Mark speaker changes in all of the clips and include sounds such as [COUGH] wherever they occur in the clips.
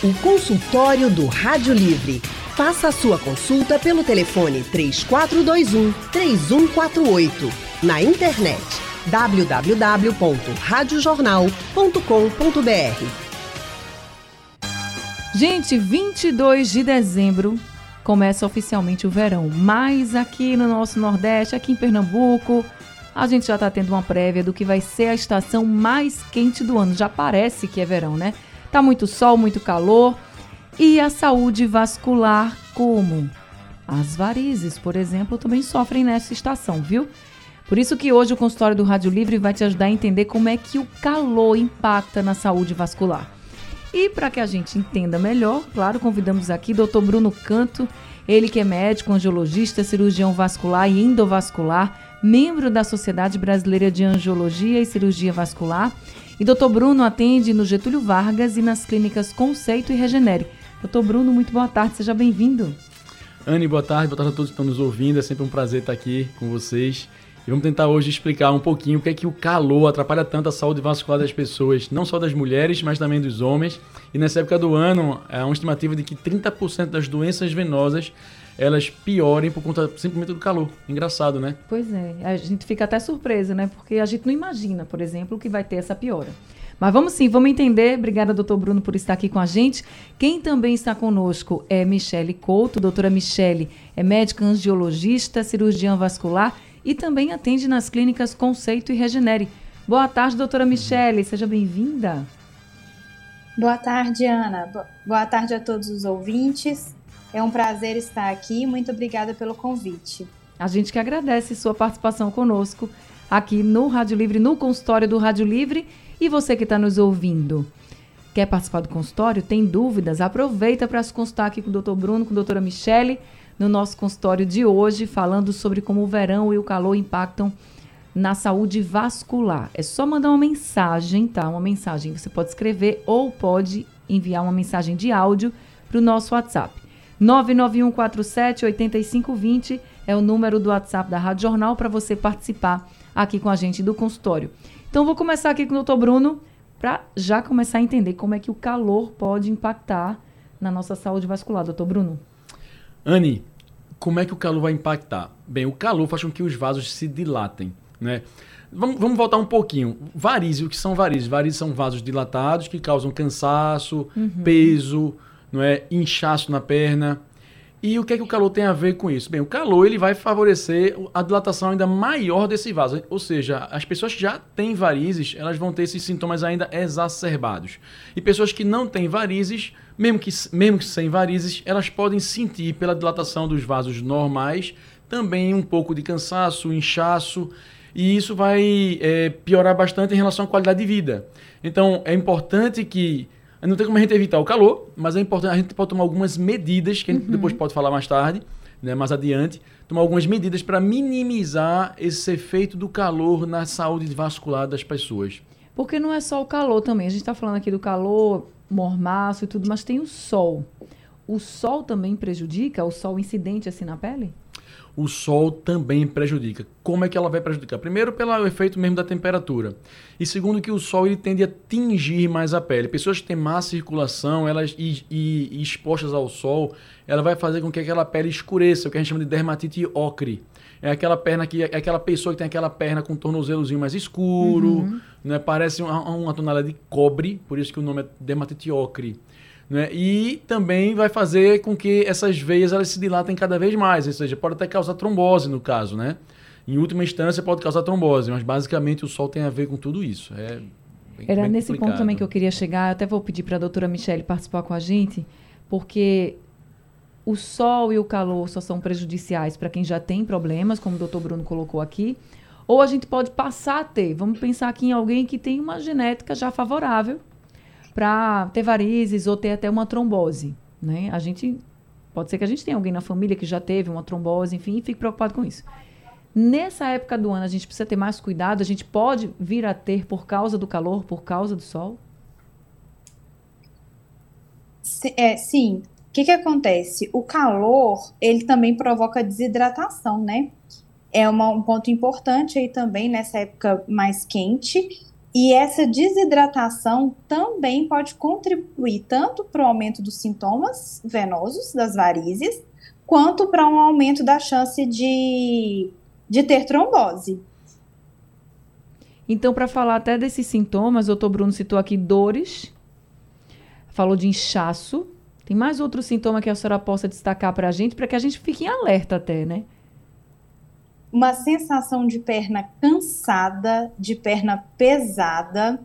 Speaker 1: O consultório do Rádio Livre. Faça a sua consulta pelo telefone 3421 3148. Na internet www.radiojornal.com.br.
Speaker 2: Gente, 22 de dezembro começa oficialmente o verão, mas aqui no nosso Nordeste, aqui em Pernambuco, a gente já está tendo uma prévia do que vai ser a estação mais quente do ano. Já parece que é verão, né? Tá muito sol, muito calor. E a saúde vascular, como? As varizes, por exemplo, também sofrem nessa estação, viu? Por isso que hoje o consultório do Rádio Livre vai te ajudar a entender como é que o calor impacta na saúde vascular. E para que a gente entenda melhor, claro, convidamos aqui o Dr. Bruno Canto, ele que é médico, angiologista, cirurgião vascular e endovascular, membro da Sociedade Brasileira de Angiologia e Cirurgia Vascular e doutor Bruno atende no Getúlio Vargas e nas clínicas Conceito e Regenere. Doutor Bruno, muito boa tarde, seja bem-vindo.
Speaker 3: Anne, boa tarde, boa tarde a todos que estão nos ouvindo. É sempre um prazer estar aqui com vocês. E vamos tentar hoje explicar um pouquinho o que é que o calor atrapalha tanto a saúde vascular das pessoas, não só das mulheres, mas também dos homens. E nessa época do ano, há uma estimativa de que 30% das doenças venosas elas piorem por conta simplesmente do calor. Engraçado, né?
Speaker 2: Pois é, a gente fica até surpresa, né? Porque a gente não imagina, por exemplo, que vai ter essa piora. Mas vamos sim, vamos entender. Obrigada, doutor Bruno, por estar aqui com a gente. Quem também está conosco é Michele Couto. Doutora Michele é médica angiologista, cirurgiã vascular e também atende nas clínicas Conceito e Regenere. Boa tarde, doutora Michele. Seja bem-vinda.
Speaker 4: Boa tarde, Ana. Boa tarde a todos os ouvintes. É um prazer estar aqui. Muito obrigada pelo convite.
Speaker 2: A gente que agradece sua participação conosco aqui no Rádio Livre, no consultório do Rádio Livre. E você que está nos ouvindo, quer participar do consultório? Tem dúvidas? Aproveita para se consultar aqui com o doutor Bruno, com a doutora Michele, no nosso consultório de hoje, falando sobre como o verão e o calor impactam na saúde vascular. É só mandar uma mensagem, tá? Uma mensagem. Você pode escrever ou pode enviar uma mensagem de áudio para o nosso WhatsApp. 99147 8520 é o número do WhatsApp da Rádio Jornal para você participar aqui com a gente do consultório. Então vou começar aqui com o doutor Bruno para já começar a entender como é que o calor pode impactar na nossa saúde vascular, doutor Bruno.
Speaker 3: Anne, como é que o calor vai impactar? Bem, o calor faz com que os vasos se dilatem, né? Vamos, vamos voltar um pouquinho. Varizes, o que são varizes? Varizes são vasos dilatados que causam cansaço, uhum. peso, não é inchaço na perna. E o que é que o calor tem a ver com isso? Bem, o calor ele vai favorecer a dilatação ainda maior desse vaso, ou seja, as pessoas que já têm varizes, elas vão ter esses sintomas ainda exacerbados. E pessoas que não têm varizes, mesmo que, mesmo que sem varizes, elas podem sentir pela dilatação dos vasos normais também um pouco de cansaço, inchaço, e isso vai é, piorar bastante em relação à qualidade de vida. Então, é importante que não tem como a gente evitar o calor, mas é importante, a gente pode tomar algumas medidas, que a gente uhum. depois pode falar mais tarde, né, mais adiante, tomar algumas medidas para minimizar esse efeito do calor na saúde vascular das pessoas.
Speaker 2: Porque não é só o calor também. A gente está falando aqui do calor, mormaço e tudo, mas tem o sol. O sol também prejudica? O sol incidente assim na pele?
Speaker 3: O sol também prejudica. Como é que ela vai prejudicar? Primeiro, pelo efeito mesmo da temperatura. E segundo, que o sol ele tende a tingir mais a pele. Pessoas que têm má circulação elas, e, e, e expostas ao sol, ela vai fazer com que aquela pele escureça, o que a gente chama de dermatite ocre. É aquela perna que é aquela pessoa que tem aquela perna com um tornozelozinho mais escuro, uhum. né? Parece uma, uma tonalidade de cobre, por isso que o nome é dermatite ocre. Né? E também vai fazer com que essas veias elas se dilatem cada vez mais, ou seja, pode até causar trombose no caso, né? Em última instância pode causar trombose, mas basicamente o sol tem a ver com tudo isso. É
Speaker 2: bem, Era bem nesse complicado. ponto também que eu queria chegar, eu até vou pedir para a doutora Michelle participar com a gente, porque o sol e o calor só são prejudiciais para quem já tem problemas, como o doutor Bruno colocou aqui, ou a gente pode passar a ter. Vamos pensar aqui em alguém que tem uma genética já favorável para ter varizes ou ter até uma trombose. Né? A gente pode ser que a gente tenha alguém na família que já teve uma trombose, enfim, e fique preocupado com isso. Nessa época do ano, a gente precisa ter mais cuidado. A gente pode vir a ter por causa do calor, por causa do sol?
Speaker 4: É, sim. O que, que acontece? O calor, ele também provoca desidratação, né? É uma, um ponto importante aí também nessa época mais quente E essa desidratação também pode contribuir tanto para o aumento dos sintomas venosos das varizes, quanto para um aumento da chance de, de ter trombose.
Speaker 2: Então, para falar até desses sintomas, o doutor Bruno citou aqui dores, falou de inchaço. Tem mais outro sintoma que a senhora possa destacar para a gente, para que a gente fique em alerta até, né?
Speaker 4: Uma sensação de perna cansada, de perna pesada,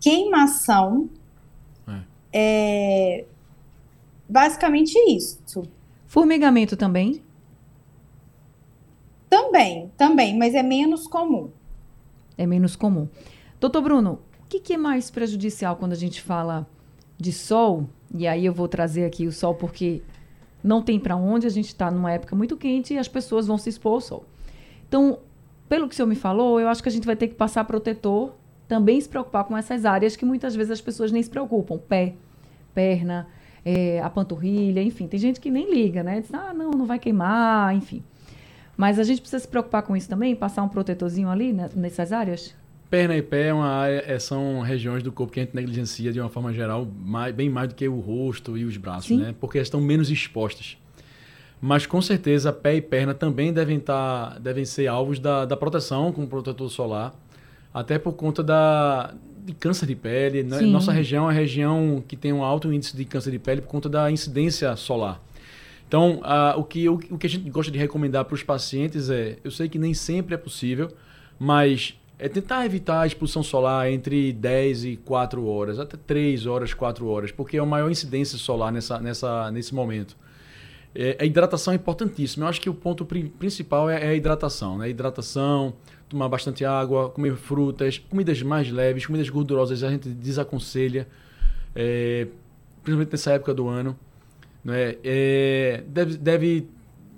Speaker 4: queimação. É. é basicamente isso.
Speaker 2: Formigamento também?
Speaker 4: Também, também, mas é menos comum.
Speaker 2: É menos comum. Doutor Bruno, o que, que é mais prejudicial quando a gente fala de sol? E aí eu vou trazer aqui o sol porque não tem para onde, a gente está numa época muito quente e as pessoas vão se expor ao sol. Então, pelo que o senhor me falou, eu acho que a gente vai ter que passar protetor, também se preocupar com essas áreas que muitas vezes as pessoas nem se preocupam. Pé, perna, é, a panturrilha, enfim. Tem gente que nem liga, né? Diz, ah, não, não vai queimar, enfim. Mas a gente precisa se preocupar com isso também, passar um protetorzinho ali né, nessas áreas?
Speaker 3: Perna e pé é uma área, é, são regiões do corpo que a gente negligencia de uma forma geral, mais, bem mais do que o rosto e os braços, Sim. né? Porque elas estão menos expostas. Mas com certeza pé e perna também devem, tá, devem ser alvos da, da proteção com protetor solar, até por conta da, de câncer de pele. Né? Nossa região é uma região que tem um alto índice de câncer de pele por conta da incidência solar. Então, o, que, o, o que a gente gosta de recomendar para os pacientes é: eu sei que nem sempre é possível, mas é tentar evitar a exposição solar entre 10 e 4 horas, até 3 horas, 4 horas, porque é a maior incidência solar nessa, nessa, nesse momento. É, a hidratação é importantíssima. Eu acho que o ponto pri principal é, é, a hidratação. Né? Hidratação, tomar bastante água, comer frutas, comidas mais leves, comidas gordurosas a gente desaconselha, é, principalmente nessa época do ano. Né? É, deve, deve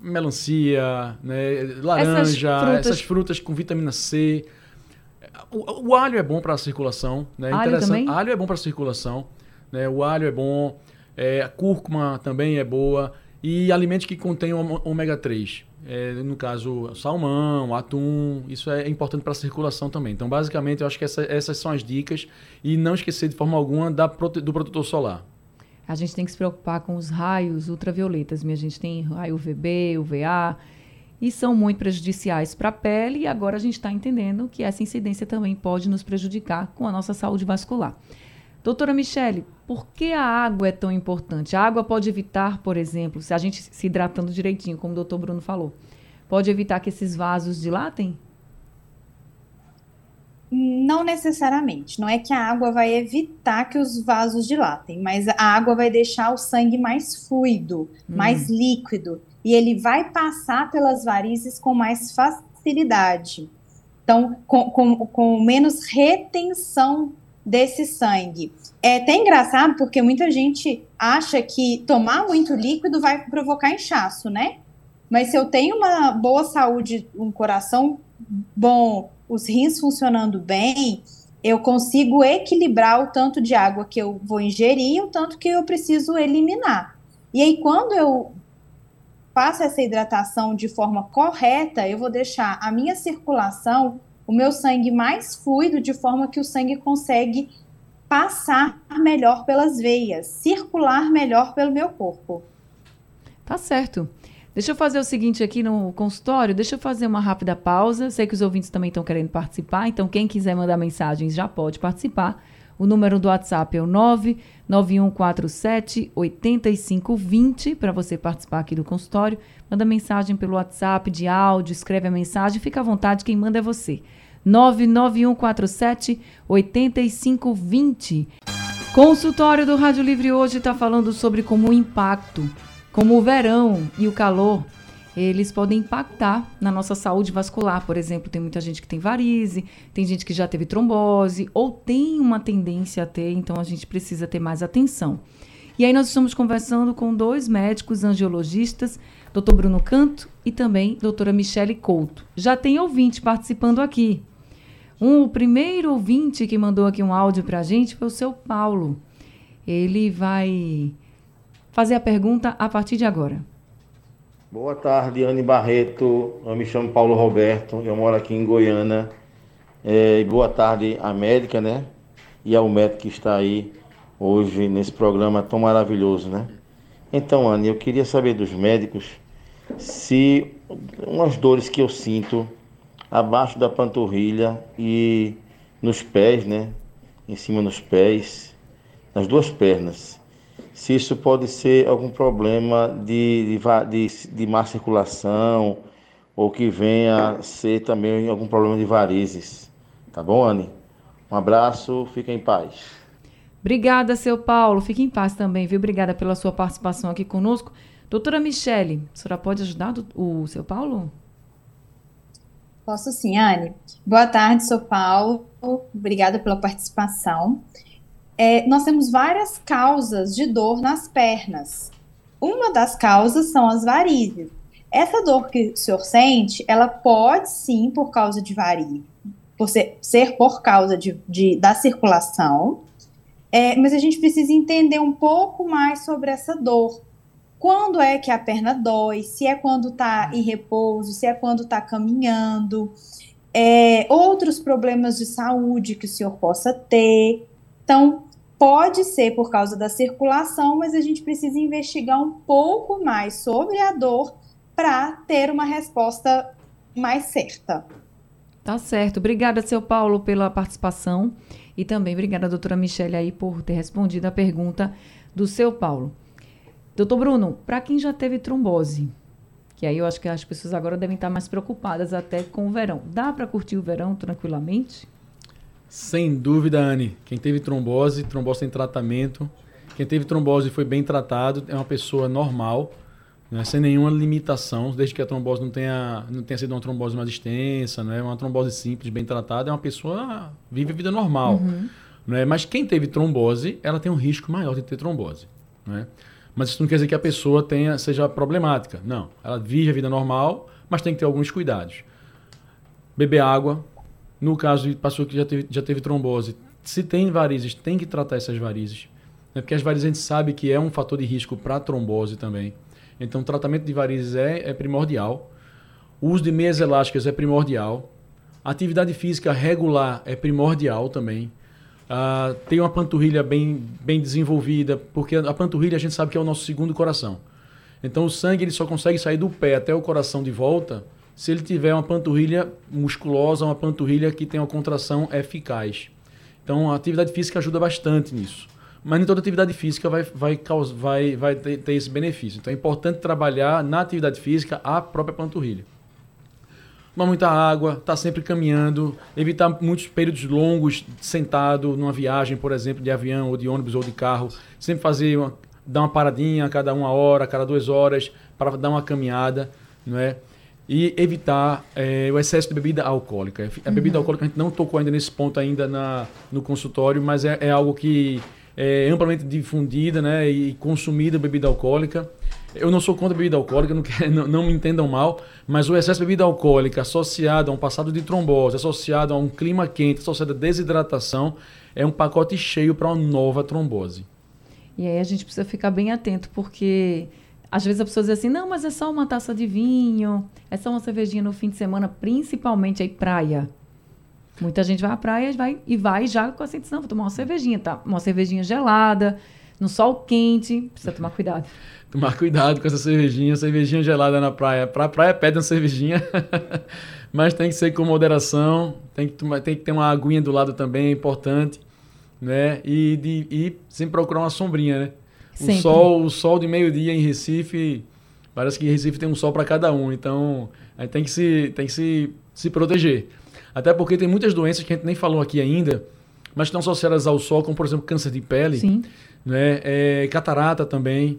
Speaker 3: melancia, né? laranja, essas frutas... essas frutas... com vitamina C. O, o alho é bom para a circulação. Né?
Speaker 2: Alho também?
Speaker 3: Alho é bom para a circulação. Né? O alho é bom. É, a cúrcuma também é boa e alimentos que contenham ômega 3. É, no caso, salmão, atum, isso é importante para a circulação também. Então, basicamente, eu acho que essa, essas são as dicas. E não esquecer de forma alguma da, do protetor solar.
Speaker 2: A gente tem que se preocupar com os raios ultravioletas. A gente tem raio UVB, UVA, e são muito prejudiciais para a pele. E agora a gente está entendendo que essa incidência também pode nos prejudicar com a nossa saúde vascular. Doutora Michele, por que a água é tão importante? A água pode evitar, por exemplo, se a gente se hidratando direitinho, como o doutor Bruno falou, pode evitar que esses vasos dilatem?
Speaker 4: Não necessariamente. Não é que a água vai evitar que os vasos dilatem, mas a água vai deixar o sangue mais fluido, hum. mais líquido, e ele vai passar pelas varizes com mais facilidade. Então, com, com, com menos retenção desse sangue. É até engraçado porque muita gente acha que tomar muito líquido vai provocar inchaço, né? Mas se eu tenho uma boa saúde, um coração bom, os rins funcionando bem, eu consigo equilibrar o tanto de água que eu vou ingerir e o tanto que eu preciso eliminar. E aí, quando eu faço essa hidratação de forma correta, eu vou deixar a minha circulação o meu sangue mais fluido, de forma que o sangue consegue passar melhor pelas veias, circular melhor pelo meu corpo.
Speaker 2: Tá certo. Deixa eu fazer o seguinte aqui no consultório, deixa eu fazer uma rápida pausa. Sei que os ouvintes também estão querendo participar, então quem quiser mandar mensagens já pode participar. O número do WhatsApp é o 99147 8520 para você participar aqui do consultório. Manda mensagem pelo WhatsApp de áudio, escreve a mensagem, fica à vontade, quem manda é você. 99147 8520. Consultório do Rádio Livre hoje está falando sobre como o impacto, como o verão e o calor, eles podem impactar na nossa saúde vascular. Por exemplo, tem muita gente que tem varize, tem gente que já teve trombose ou tem uma tendência a ter, então a gente precisa ter mais atenção. E aí nós estamos conversando com dois médicos angiologistas, Dr. Bruno Canto e também doutora Michele Couto. Já tem ouvinte participando aqui. Um, o primeiro ouvinte que mandou aqui um áudio para a gente foi o seu Paulo. Ele vai fazer a pergunta a partir de agora.
Speaker 5: Boa tarde, Anne Barreto. Eu me chamo Paulo Roberto, eu moro aqui em Goiânia. É, boa tarde à médica, né? E ao médico que está aí hoje nesse programa tão maravilhoso, né? Então, Anne, eu queria saber dos médicos se umas dores que eu sinto abaixo da panturrilha e nos pés, né? Em cima nos pés, nas duas pernas. Se isso pode ser algum problema de, de, de, de má circulação ou que venha a ser também algum problema de varizes. Tá bom, Anne? Um abraço, fica em paz.
Speaker 2: Obrigada, seu Paulo. Fique em paz também, viu? Obrigada pela sua participação aqui conosco. Doutora Michele, a senhora pode ajudar o seu Paulo?
Speaker 4: Posso sim, Anne. Boa tarde, sou Paulo. Obrigada pela participação. É, nós temos várias causas de dor nas pernas. Uma das causas são as varizes. Essa dor que o senhor sente, ela pode sim, por causa de varizes, por ser, ser por causa de, de da circulação, é, mas a gente precisa entender um pouco mais sobre essa dor. Quando é que a perna dói? Se é quando está em repouso, se é quando está caminhando, é, outros problemas de saúde que o senhor possa ter. Então, pode ser por causa da circulação, mas a gente precisa investigar um pouco mais sobre a dor para ter uma resposta mais certa.
Speaker 2: Tá certo. Obrigada, seu Paulo, pela participação. E também obrigada, doutora Michelle, aí, por ter respondido a pergunta do seu Paulo. Doutor Bruno, para quem já teve trombose, que aí eu acho que as pessoas agora devem estar mais preocupadas até com o verão. Dá para curtir o verão tranquilamente?
Speaker 3: Sem dúvida, Anne. Quem teve trombose, trombose tem tratamento. Quem teve trombose e foi bem tratado é uma pessoa normal, né, sem nenhuma limitação, desde que a trombose não tenha, não tenha sido uma trombose mais extensa, né, uma trombose simples, bem tratada, é uma pessoa vive a vida normal. Uhum. Né, mas quem teve trombose, ela tem um risco maior de ter trombose. Né? Mas isso não quer dizer que a pessoa tenha, seja problemática. Não. Ela vive a vida normal, mas tem que ter alguns cuidados. Beber água. No caso de pessoa que já teve, já teve trombose, se tem varizes, tem que tratar essas varizes. Né? Porque as varizes a gente sabe que é um fator de risco para trombose também. Então, o tratamento de varizes é, é primordial. O uso de meias elásticas é primordial. atividade física regular é primordial também. Uh, tem uma panturrilha bem, bem desenvolvida, porque a panturrilha a gente sabe que é o nosso segundo coração. Então o sangue ele só consegue sair do pé até o coração de volta se ele tiver uma panturrilha musculosa, uma panturrilha que tem uma contração eficaz. Então a atividade física ajuda bastante nisso. Mas nem toda atividade física vai, vai, vai, vai ter, ter esse benefício. Então é importante trabalhar na atividade física a própria panturrilha tomar muita água, estar tá sempre caminhando, evitar muitos períodos longos sentado numa viagem, por exemplo, de avião ou de ônibus ou de carro. Sempre fazer uma, dar uma paradinha a cada uma hora, a cada duas horas, para dar uma caminhada, não é? E evitar é, o excesso de bebida alcoólica. A bebida uhum. alcoólica a gente não tocou ainda nesse ponto ainda na, no consultório, mas é, é algo que é amplamente difundida né, e consumida bebida alcoólica. Eu não sou contra a bebida alcoólica, não, quer, [LAUGHS] não, não, me entendam mal, mas o excesso de bebida alcoólica associado a um passado de trombose, associado a um clima quente, associado a desidratação, é um pacote cheio para uma nova trombose.
Speaker 2: E aí a gente precisa ficar bem atento, porque às vezes a pessoa diz assim, não, mas é só uma taça de vinho, é só uma cervejinha no fim de semana, principalmente aí praia. Muita gente vai à praia vai, e vai já com a sensação, vou tomar uma cervejinha, tá? Uma cervejinha gelada, no sol quente, precisa tomar cuidado. [LAUGHS]
Speaker 3: tomar cuidado com essa cervejinha, cervejinha gelada na praia. Pra praia pede uma cervejinha, [LAUGHS] mas tem que ser com moderação, tem que, tomar, tem que ter uma aguinha do lado também, é importante, né? E, de, e sempre procurar uma sombrinha, né? O sol, o sol de meio-dia em Recife, parece que Recife tem um sol para cada um, então a gente tem que se, tem que se, se proteger. Até porque tem muitas doenças que a gente nem falou aqui ainda, mas que estão associadas ao sol, como por exemplo câncer de pele, Sim. Né? É, catarata também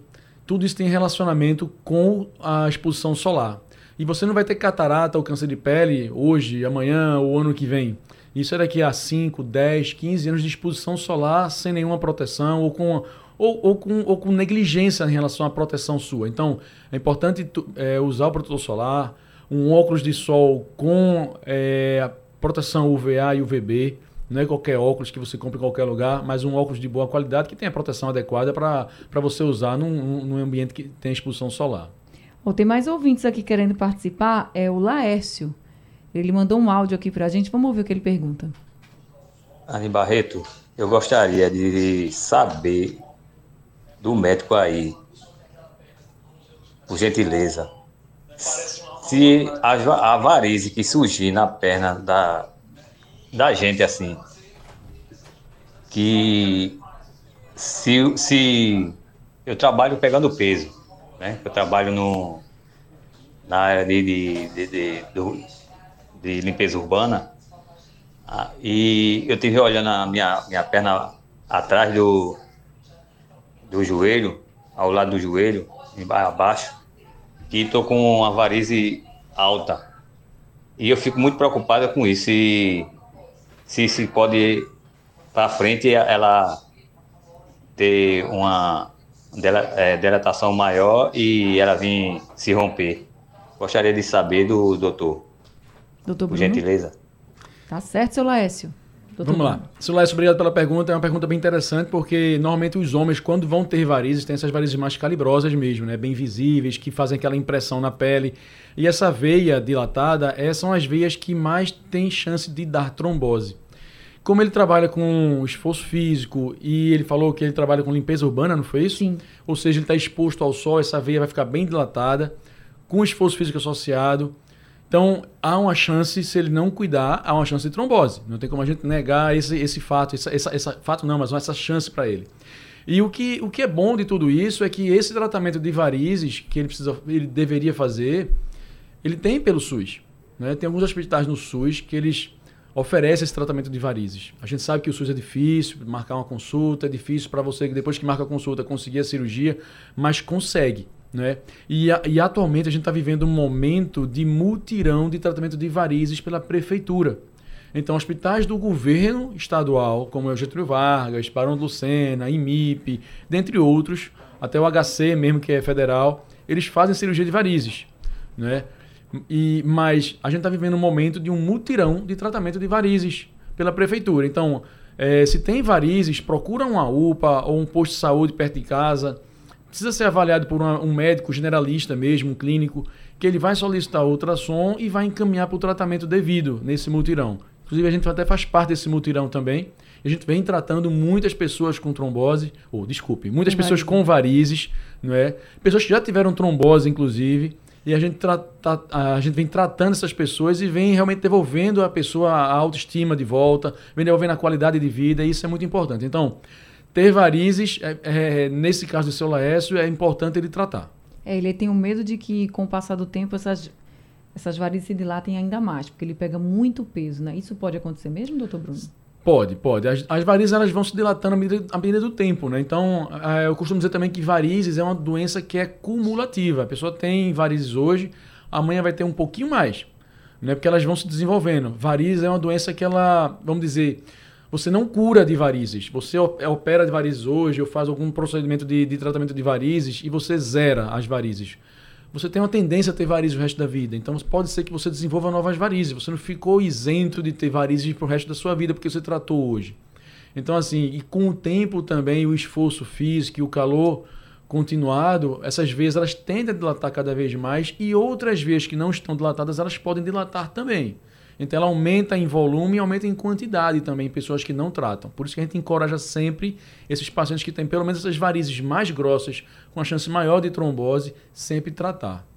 Speaker 3: tudo isso tem relacionamento com a exposição solar. E você não vai ter catarata ou câncer de pele hoje, amanhã ou ano que vem. Isso é daqui a 5, 10, 15 anos de exposição solar sem nenhuma proteção ou com, ou, ou com, ou com negligência em relação à proteção sua. Então, é importante é, usar o protetor solar, um óculos de sol com é, proteção UVA e UVB, não é qualquer óculos que você compra em qualquer lugar, mas um óculos de boa qualidade que tenha proteção adequada para você usar num, num ambiente que tem exposição solar.
Speaker 2: Oh, tem mais ouvintes aqui querendo participar, é o Laércio. Ele mandou um áudio aqui para a gente. Vamos ouvir o que ele pergunta.
Speaker 6: Ani Barreto, eu gostaria de saber do médico aí, por gentileza, se a, a varize que surgir na perna da, da gente assim, que se, se eu trabalho pegando peso, né? Eu trabalho no, na área de, de, de, de, de limpeza urbana ah, e eu tive olhando a minha, minha perna atrás do, do joelho, ao lado do joelho, abaixo, e estou com uma varize alta. E eu fico muito preocupada com isso. Se, se, se pode para frente ela ter uma é, dilatação maior e ela vir se romper. Gostaria de saber do doutor.
Speaker 2: Doutor
Speaker 6: Por gentileza.
Speaker 2: Tá certo, seu Laércio.
Speaker 3: Doutor Vamos lá. Laércio, obrigado pela pergunta. É uma pergunta bem interessante, porque normalmente os homens, quando vão ter varizes, têm essas varizes mais calibrosas mesmo, né? Bem visíveis, que fazem aquela impressão na pele. E essa veia dilatada é, são as veias que mais têm chance de dar trombose. Como ele trabalha com esforço físico e ele falou que ele trabalha com limpeza urbana, não foi isso?
Speaker 2: Sim.
Speaker 3: Ou seja, ele está exposto ao sol, essa veia vai ficar bem dilatada, com esforço físico associado. Então, há uma chance, se ele não cuidar, há uma chance de trombose. Não tem como a gente negar esse, esse fato, essa, essa, essa fato não, mas essa chance para ele. E o que, o que é bom de tudo isso é que esse tratamento de varizes que ele, precisa, ele deveria fazer, ele tem pelo SUS. Né? Tem alguns hospitais no SUS que eles oferece esse tratamento de varizes. A gente sabe que o SUS é difícil, marcar uma consulta, é difícil para você, depois que marca a consulta, conseguir a cirurgia, mas consegue. Né? E, e atualmente a gente está vivendo um momento de mutirão de tratamento de varizes pela prefeitura. Então, hospitais do governo estadual, como é o Getúlio Vargas, Barão do Lucena, IMIP, dentre outros, até o HC mesmo, que é federal, eles fazem cirurgia de varizes. Né? E, mas a gente está vivendo um momento de um mutirão de tratamento de varizes pela prefeitura. Então, é, se tem varizes, procura uma UPA ou um posto de saúde perto de casa. Precisa ser avaliado por uma, um médico generalista mesmo, um clínico, que ele vai solicitar ultrassom e vai encaminhar para o tratamento devido nesse mutirão. Inclusive, a gente até faz parte desse mutirão também. A gente vem tratando muitas pessoas com trombose, ou desculpe, muitas pessoas com varizes, não é? Pessoas que já tiveram trombose, inclusive, e a gente, trata, a gente vem tratando essas pessoas e vem realmente devolvendo a pessoa a autoestima de volta, vem devolvendo a qualidade de vida, e isso é muito importante. Então, ter varizes, é, é, nesse caso do seu Laércio, é importante ele tratar.
Speaker 2: É, ele tem um medo de que, com o passar do tempo, essas, essas varizes se dilatem ainda mais, porque ele pega muito peso, né? Isso pode acontecer mesmo, doutor Bruno?
Speaker 3: Pode, pode. As, as, varizes elas vão se dilatando à medida, à medida do tempo, né? Então, é, eu costumo dizer também que varizes é uma doença que é cumulativa. A pessoa tem varizes hoje, amanhã vai ter um pouquinho mais, né? Porque elas vão se desenvolvendo. Varizes é uma doença que ela, vamos dizer, você não cura de varizes. Você é, opera de varizes hoje ou faz algum procedimento de, de tratamento de varizes e você zera as varizes você tem uma tendência a ter varizes o resto da vida. Então pode ser que você desenvolva novas varizes. Você não ficou isento de ter varizes para o resto da sua vida porque você tratou hoje. Então, assim, e com o tempo também, o esforço físico e o calor continuado, essas veias elas tendem a dilatar cada vez mais e outras veias que não estão dilatadas, elas podem dilatar também. Então ela aumenta em volume e aumenta em quantidade também pessoas que não tratam. Por isso que a gente encoraja sempre esses pacientes que têm pelo menos essas varizes mais grossas, com a chance maior de trombose, sempre tratar.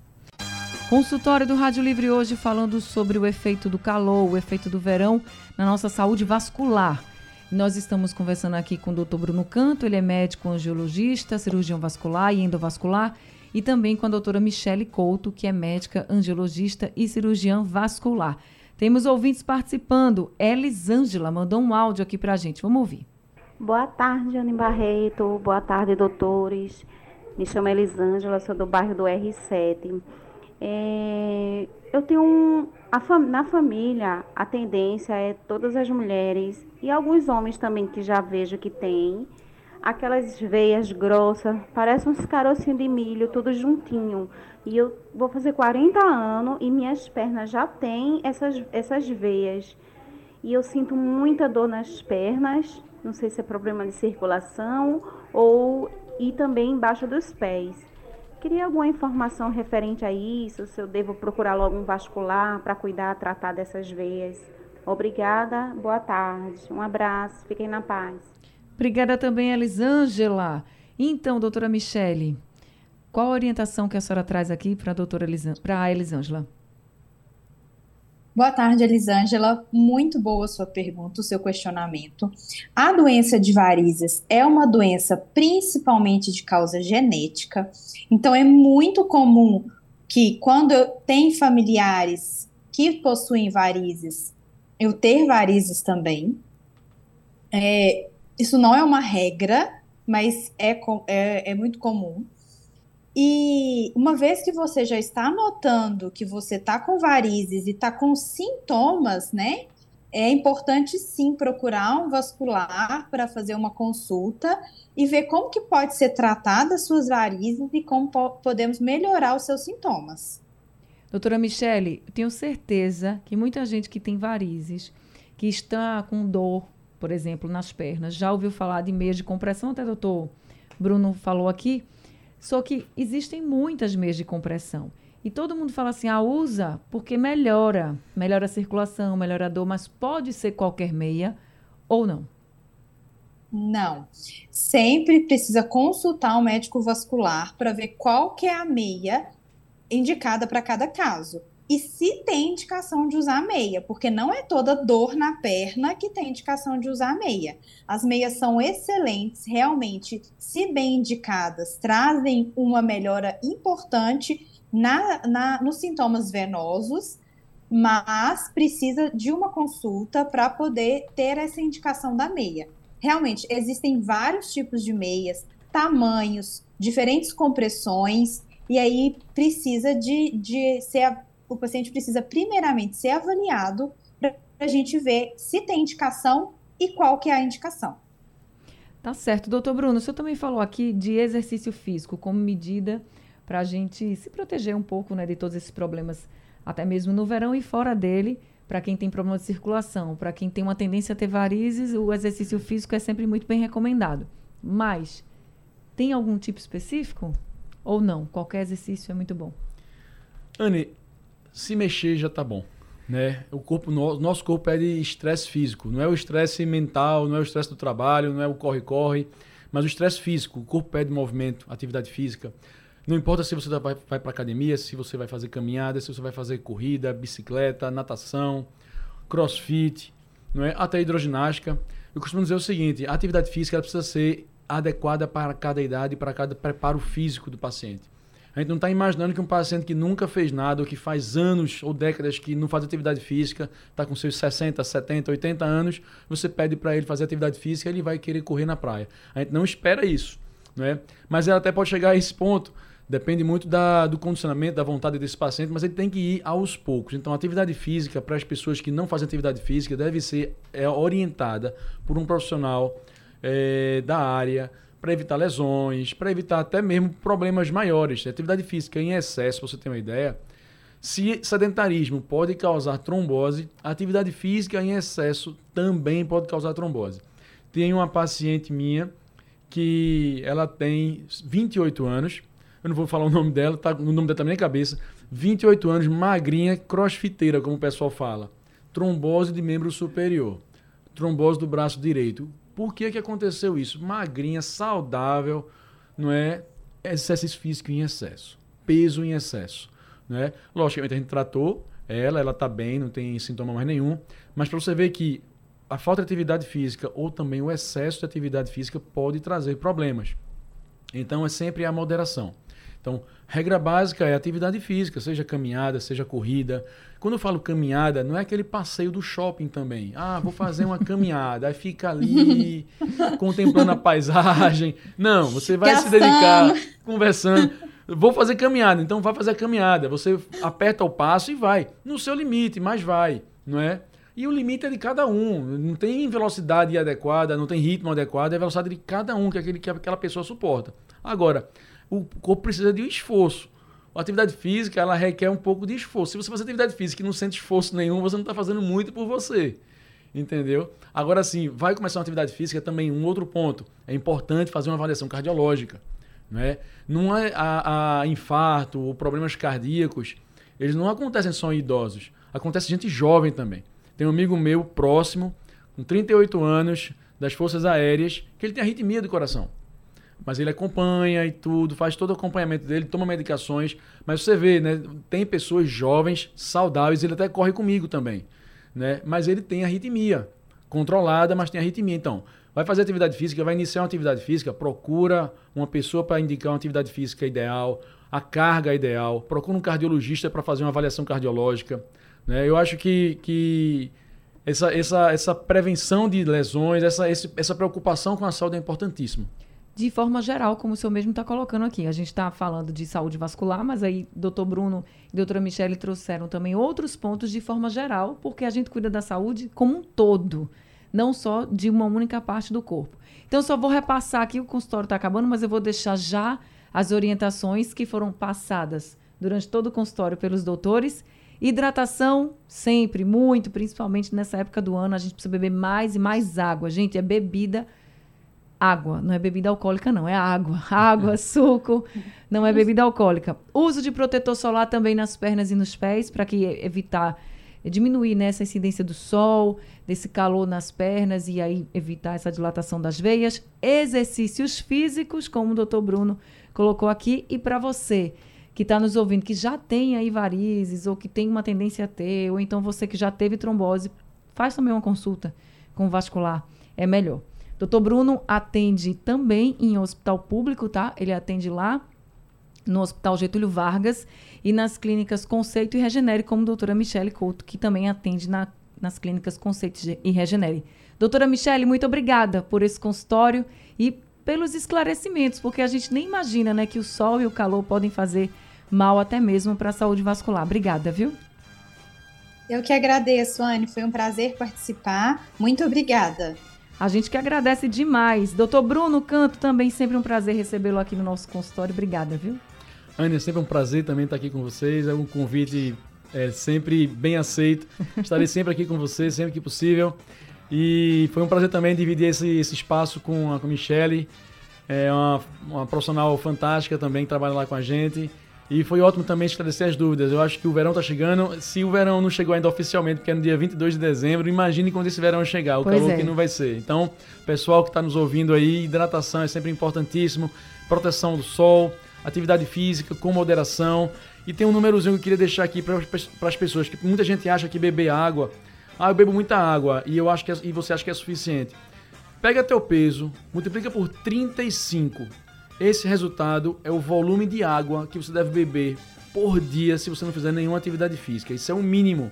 Speaker 2: Consultório do Rádio Livre hoje falando sobre o efeito do calor, o efeito do verão na nossa saúde vascular. Nós estamos conversando aqui com o Dr. Bruno Canto, ele é médico angiologista, cirurgião vascular e endovascular, e também com a doutora Michele Couto, que é médica angiologista e cirurgiã vascular. Temos ouvintes participando. Elisângela mandou um áudio aqui para a gente. Vamos ouvir.
Speaker 7: Boa tarde, Anne Barreto. Boa tarde, doutores. Me chamo Elisângela, sou do bairro do R7. É, eu tenho um, a, na família a tendência é todas as mulheres e alguns homens também que já vejo que tem aquelas veias grossas, parece uns carocinhos de milho, tudo juntinho. E eu vou fazer 40 anos e minhas pernas já têm essas, essas veias. E eu sinto muita dor nas pernas, não sei se é problema de circulação ou e também embaixo dos pés. Queria alguma informação referente a isso, se eu devo procurar logo um vascular para cuidar, tratar dessas veias. Obrigada, boa tarde, um abraço, fiquem na paz.
Speaker 2: Obrigada também, Elisângela. Então, doutora Michele, qual a orientação que a senhora traz aqui para a doutora para a Elisângela?
Speaker 4: Boa tarde, Elisângela. Muito boa sua pergunta, o seu questionamento. A doença de varizes é uma doença principalmente de causa genética, então é muito comum que quando eu tenho familiares que possuem varizes, eu ter varizes também. É, isso não é uma regra, mas é, é, é muito comum. E uma vez que você já está notando que você está com varizes e está com sintomas, né? É importante sim procurar um vascular para fazer uma consulta e ver como que pode ser tratada as suas varizes e como po podemos melhorar os seus sintomas.
Speaker 2: Doutora Michele, tenho certeza que muita gente que tem varizes, que está com dor, por exemplo, nas pernas, já ouviu falar de meias de compressão, até o doutor Bruno falou aqui, só que existem muitas meias de compressão. E todo mundo fala assim, ah, usa porque melhora. Melhora a circulação, melhora a dor, mas pode ser qualquer meia ou não?
Speaker 4: Não. Sempre precisa consultar um médico vascular para ver qual que é a meia indicada para cada caso e se tem indicação de usar meia, porque não é toda dor na perna que tem indicação de usar meia. As meias são excelentes, realmente, se bem indicadas, trazem uma melhora importante na, na nos sintomas venosos, mas precisa de uma consulta para poder ter essa indicação da meia. Realmente, existem vários tipos de meias, tamanhos, diferentes compressões, e aí precisa de, de ser o paciente precisa primeiramente ser avaliado para a gente ver se tem indicação e qual que é a indicação.
Speaker 2: Tá certo. Doutor Bruno, o senhor também falou aqui de exercício físico como medida para a gente se proteger um pouco né, de todos esses problemas, até mesmo no verão e fora dele, para quem tem problema de circulação, para quem tem uma tendência a ter varizes, o exercício físico é sempre muito bem recomendado. Mas, tem algum tipo específico? Ou não? Qualquer exercício é muito bom.
Speaker 3: Anne, se mexer já tá bom. Né? O corpo, no, nosso corpo é de estresse físico, não é o estresse mental, não é o estresse do trabalho, não é o corre-corre, mas o estresse físico. O corpo pede movimento, atividade física. Não importa se você vai, vai para academia, se você vai fazer caminhada, se você vai fazer corrida, bicicleta, natação, crossfit, não é? até hidroginástica. Eu costumo dizer o seguinte: a atividade física precisa ser adequada para cada idade, para cada preparo físico do paciente. A gente não está imaginando que um paciente que nunca fez nada, ou que faz anos ou décadas que não faz atividade física, está com seus 60, 70, 80 anos, você pede para ele fazer atividade física, ele vai querer correr na praia. A gente não espera isso. Né? Mas ela até pode chegar a esse ponto. Depende muito da, do condicionamento, da vontade desse paciente, mas ele tem que ir aos poucos. Então, atividade física, para as pessoas que não fazem atividade física, deve ser é, orientada por um profissional é, da área, para evitar lesões, para evitar até mesmo problemas maiores. Atividade física em excesso, você ter uma ideia, se sedentarismo pode causar trombose, atividade física em excesso também pode causar trombose. Tem uma paciente minha que ela tem 28 anos, eu não vou falar o nome dela, tá, o nome dela tá na minha cabeça, 28 anos, magrinha, crossfiteira, como o pessoal fala. Trombose de membro superior. Trombose do braço direito. Por que, que aconteceu isso? Magrinha, saudável, não é? Exercício físico em excesso, peso em excesso, não é? Logicamente a gente tratou ela, ela está bem, não tem sintoma mais nenhum, mas para você ver que a falta de atividade física ou também o excesso de atividade física pode trazer problemas. Então é sempre a moderação. Então, regra básica é atividade física, seja caminhada, seja corrida. Quando eu falo caminhada, não é aquele passeio do shopping também. Ah, vou fazer uma caminhada, aí fica ali [LAUGHS] contemplando a paisagem. Não, você vai Gastando. se dedicar conversando. Vou fazer caminhada, então vai fazer a caminhada. Você aperta o passo e vai. No seu limite, mas vai, não é? E o limite é de cada um. Não tem velocidade adequada, não tem ritmo adequado, é a velocidade de cada um que, aquele, que aquela pessoa suporta. Agora, o corpo precisa de um esforço. A atividade física, ela requer um pouco de esforço. Se você faz atividade física e não sente esforço nenhum, você não está fazendo muito por você. Entendeu? Agora sim, vai começar uma atividade física também, um outro ponto. É importante fazer uma avaliação cardiológica. Né? Não é a, a infarto ou problemas cardíacos, eles não acontecem só em idosos, acontece gente jovem também. Tem um amigo meu próximo, com 38 anos, das Forças Aéreas, que ele tem arritmia do coração. Mas ele acompanha e tudo, faz todo o acompanhamento dele, toma medicações. Mas você vê, né? Tem pessoas jovens, saudáveis, ele até corre comigo também. Né? Mas ele tem arritmia. Controlada, mas tem arritmia. Então, vai fazer atividade física, vai iniciar uma atividade física, procura uma pessoa para indicar uma atividade física ideal, a carga ideal, procura um cardiologista para fazer uma avaliação cardiológica. Né? Eu acho que, que essa, essa, essa prevenção de lesões, essa, essa preocupação com a saúde é importantíssimo
Speaker 2: de forma geral, como o senhor mesmo está colocando aqui. A gente está falando de saúde vascular, mas aí doutor Bruno e doutora Michele trouxeram também outros pontos de forma geral, porque a gente cuida da saúde como um todo, não só de uma única parte do corpo. Então, só vou repassar aqui, o consultório está acabando, mas eu vou deixar já as orientações que foram passadas durante todo o consultório pelos doutores. Hidratação, sempre, muito, principalmente nessa época do ano, a gente precisa beber mais e mais água. Gente, é bebida água, não é bebida alcoólica, não, é água. [LAUGHS] Água, suco, não é bebida alcoólica. Uso de protetor solar também nas pernas e nos pés, para que evitar diminuir né, essa incidência do sol, desse calor nas pernas e aí evitar essa dilatação das veias. Exercícios físicos, como o doutor Bruno colocou aqui, e para você que está nos ouvindo, que já tem aí varizes, ou que tem uma tendência a ter, ou então você que já teve trombose, faz também uma consulta com o vascular, é melhor. Doutor Bruno atende também em hospital público, tá? Ele atende lá no Hospital Getúlio Vargas e nas clínicas Conceito e Regenere, como a doutora Michele Couto, que também atende na, nas clínicas Conceito e Regenere. Doutora Michele, muito obrigada por esse consultório e pelos esclarecimentos, porque a gente nem imagina né, que o sol e o calor podem fazer mal até mesmo para a saúde vascular. Obrigada, viu?
Speaker 4: Eu que agradeço, Anne. Foi um prazer participar. Muito obrigada.
Speaker 2: A gente que agradece demais. Doutor Bruno Canto, também sempre um prazer recebê-lo aqui no nosso consultório. Obrigada, viu?
Speaker 3: Ana, sempre um prazer também estar aqui com vocês. É um convite é, sempre bem aceito. Estarei sempre aqui com vocês, sempre que possível. E foi um prazer também dividir esse, esse espaço com a, com Michelle. É uma, uma profissional fantástica também que trabalha lá com a gente. E foi ótimo também esclarecer as dúvidas. Eu acho que o verão está chegando. Se o verão não chegou ainda oficialmente, porque é no dia 22 de dezembro, imagine quando esse verão chegar, o pois calor é. que não vai ser. Então, pessoal que está nos ouvindo aí, hidratação é sempre importantíssimo, proteção do sol, atividade física com moderação. E tem um númerozinho que eu queria deixar aqui para as pessoas, que muita gente acha que beber água, ah, eu bebo muita água e eu acho que é, e você acha que é suficiente. Pega teu peso, multiplica por 35 esse resultado é o volume de água que você deve beber por dia se você não fizer nenhuma atividade física. Isso é o mínimo.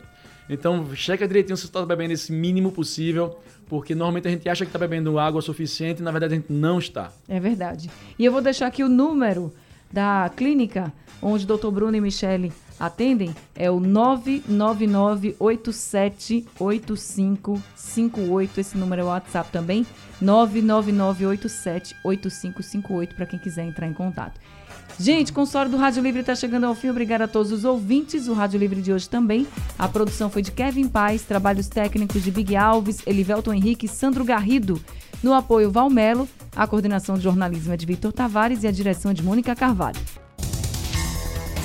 Speaker 3: Então, checa direitinho se você está bebendo esse mínimo possível, porque normalmente a gente acha que está bebendo água suficiente e na verdade a gente não está.
Speaker 2: É verdade. E eu vou deixar aqui o número da clínica onde o Dr. Bruno e Michele atendem, é o 999878558. Esse número é o WhatsApp também, 999878558 para quem quiser entrar em contato. Gente, o consultório do Rádio Livre está chegando ao fim. Obrigada a todos os ouvintes. O Rádio Livre de hoje também. A produção foi de Kevin Paz, trabalhos técnicos de Big Alves, Elivelton Henrique e Sandro Garrido. No apoio Valmelo, a coordenação de jornalismo é de Vitor Tavares e a direção é de Mônica Carvalho.